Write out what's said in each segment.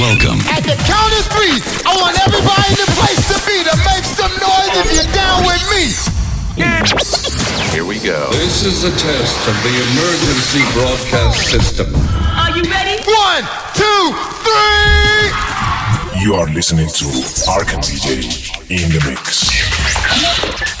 Welcome. At the count of three, I want everybody in the place to be to make some noise if you're down with me. Here we go. This is a test of the emergency broadcast system. Are you ready? One, two, three. You are listening to Arkan DJ in the mix.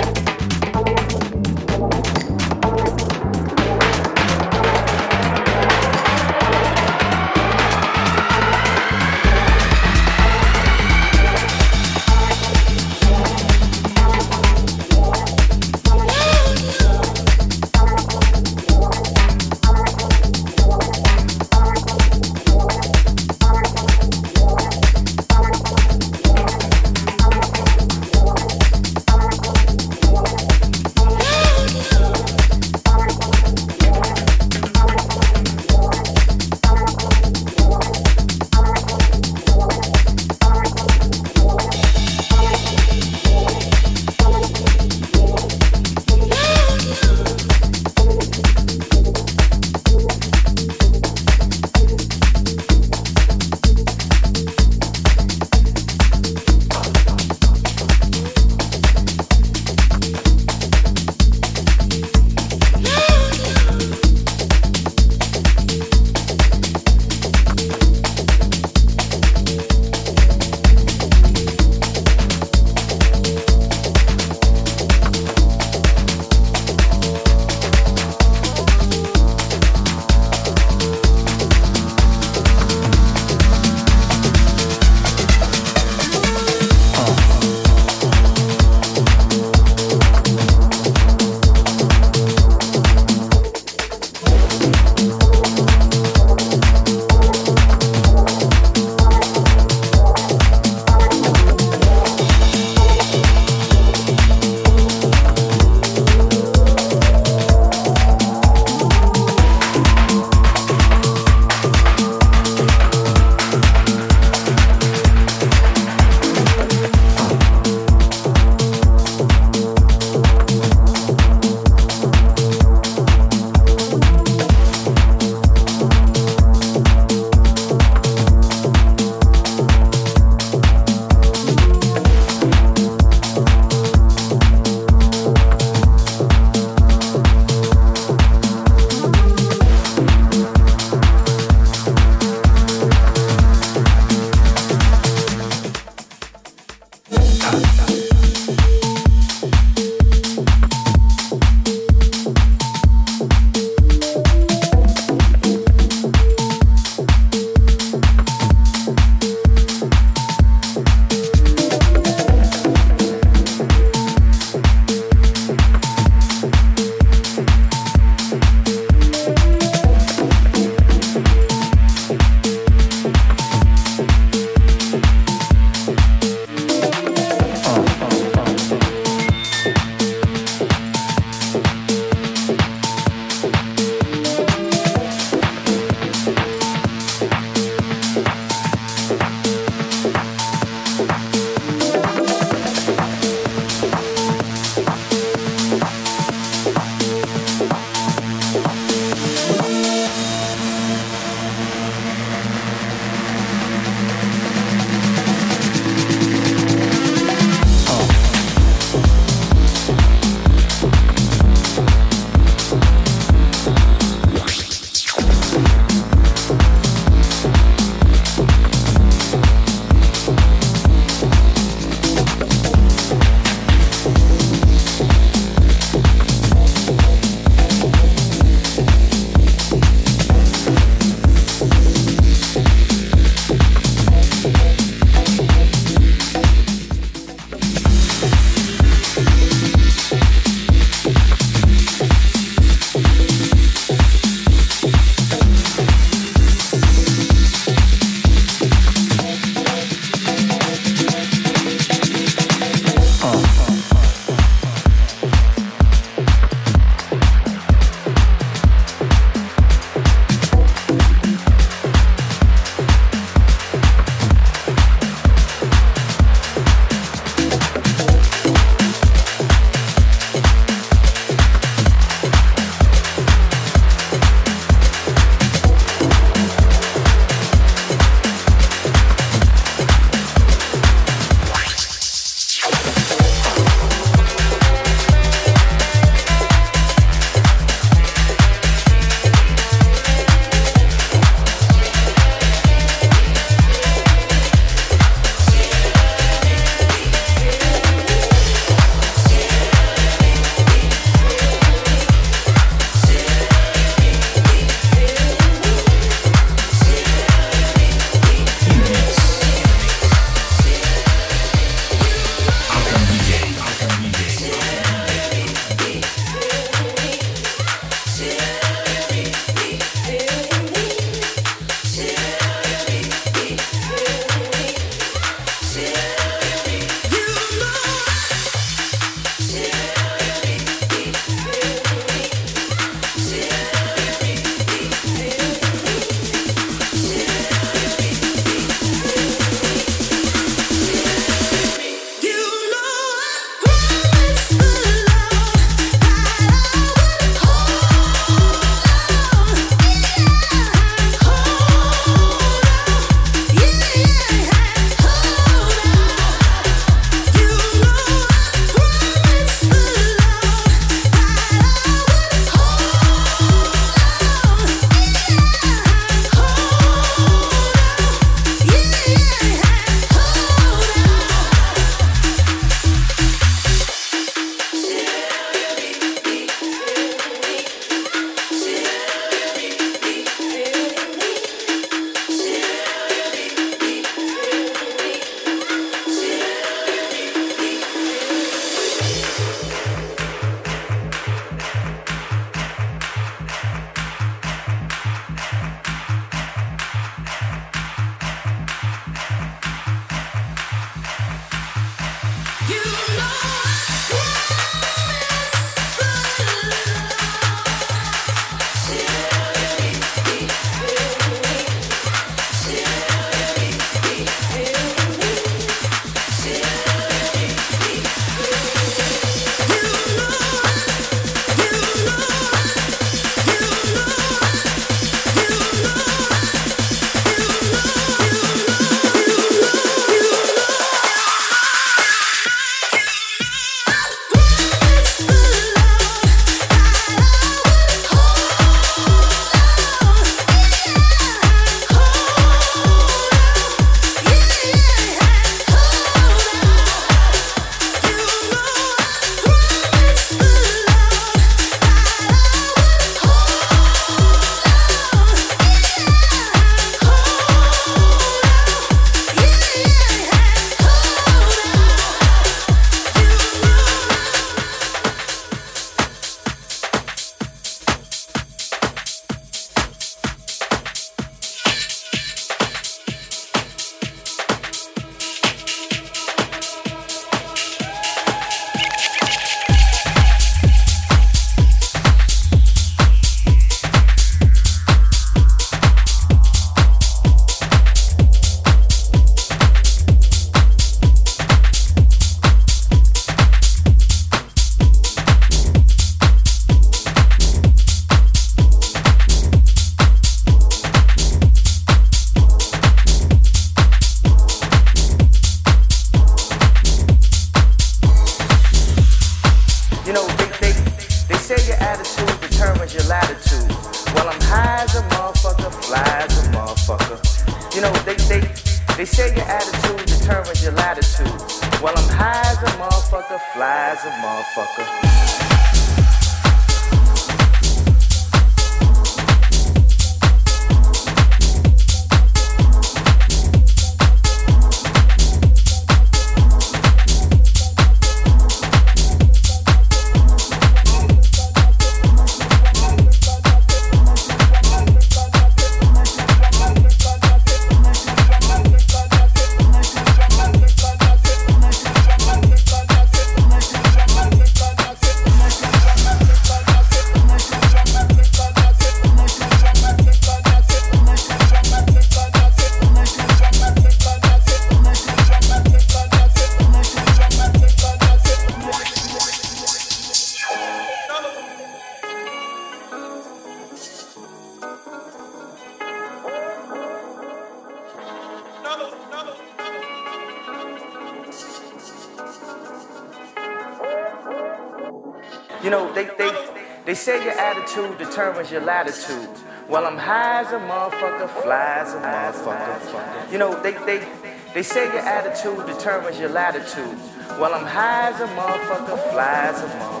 Determines your latitude. Well, I'm high as a motherfucker, fly as a motherfucker. You know, they, they, they say your attitude determines your latitude. Well, I'm high as a motherfucker, fly as a motherfucker.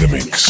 the mix.